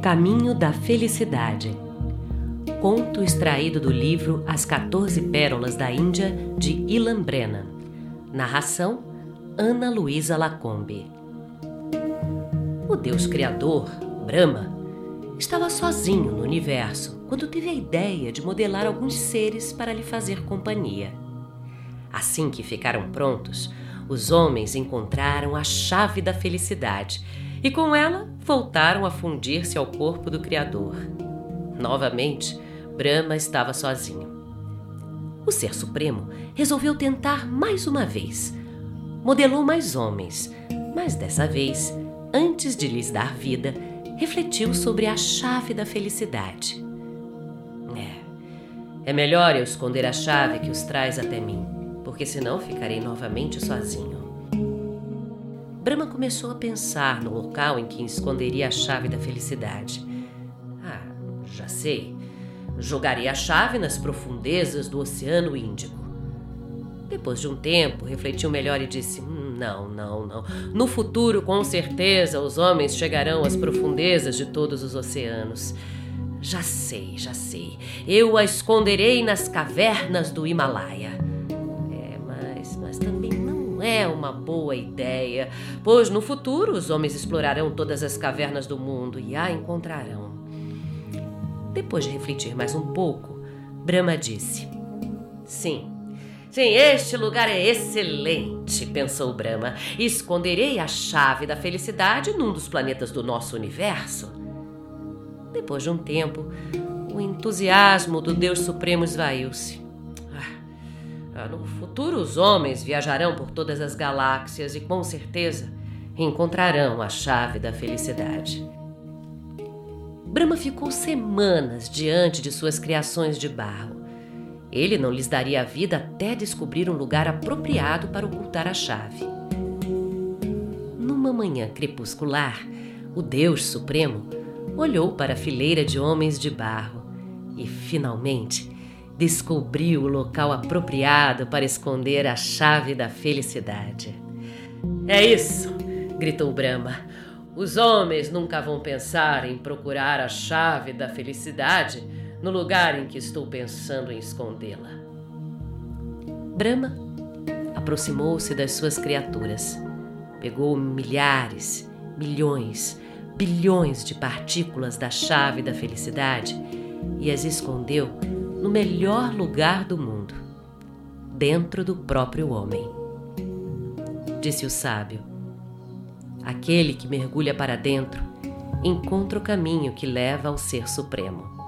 caminho da felicidade. Conto extraído do livro As 14 Pérolas da Índia, de Ilan Brennan. Narração: Ana Luísa Lacombe. O Deus Criador, Brahma, estava sozinho no universo quando teve a ideia de modelar alguns seres para lhe fazer companhia. Assim que ficaram prontos, os homens encontraram a chave da felicidade e com ela voltaram a fundir-se ao corpo do Criador. Novamente, Brahma estava sozinho. O Ser Supremo resolveu tentar mais uma vez. Modelou mais homens, mas dessa vez, antes de lhes dar vida, refletiu sobre a chave da felicidade. É, é melhor eu esconder a chave que os traz até mim, porque senão ficarei novamente sozinho. Brahma começou a pensar no local em que esconderia a chave da felicidade. Ah, já sei. Jogaria a chave nas profundezas do Oceano Índico. Depois de um tempo, refletiu melhor e disse: hum, Não, não, não. No futuro, com certeza, os homens chegarão às profundezas de todos os oceanos. Já sei, já sei. Eu a esconderei nas cavernas do Himalaia é uma boa ideia, pois no futuro os homens explorarão todas as cavernas do mundo e a encontrarão. Depois de refletir mais um pouco, Brahma disse: Sim, sim, este lugar é excelente, pensou Brahma. Esconderei a chave da felicidade num dos planetas do nosso universo. Depois de um tempo, o entusiasmo do Deus Supremo esvaiu-se. Ah, no futuro, os homens viajarão por todas as galáxias e, com certeza, encontrarão a chave da felicidade. Brahma ficou semanas diante de suas criações de barro. Ele não lhes daria a vida até descobrir um lugar apropriado para ocultar a chave. Numa manhã crepuscular, o Deus Supremo olhou para a fileira de homens de barro e, finalmente, descobriu o local apropriado para esconder a chave da felicidade. É isso! gritou Brahma. Os homens nunca vão pensar em procurar a chave da felicidade no lugar em que estou pensando em escondê-la. Brahma aproximou-se das suas criaturas, pegou milhares, milhões, bilhões de partículas da chave da felicidade e as escondeu no melhor lugar do mundo, dentro do próprio homem. Disse o sábio: Aquele que mergulha para dentro encontra o caminho que leva ao Ser Supremo.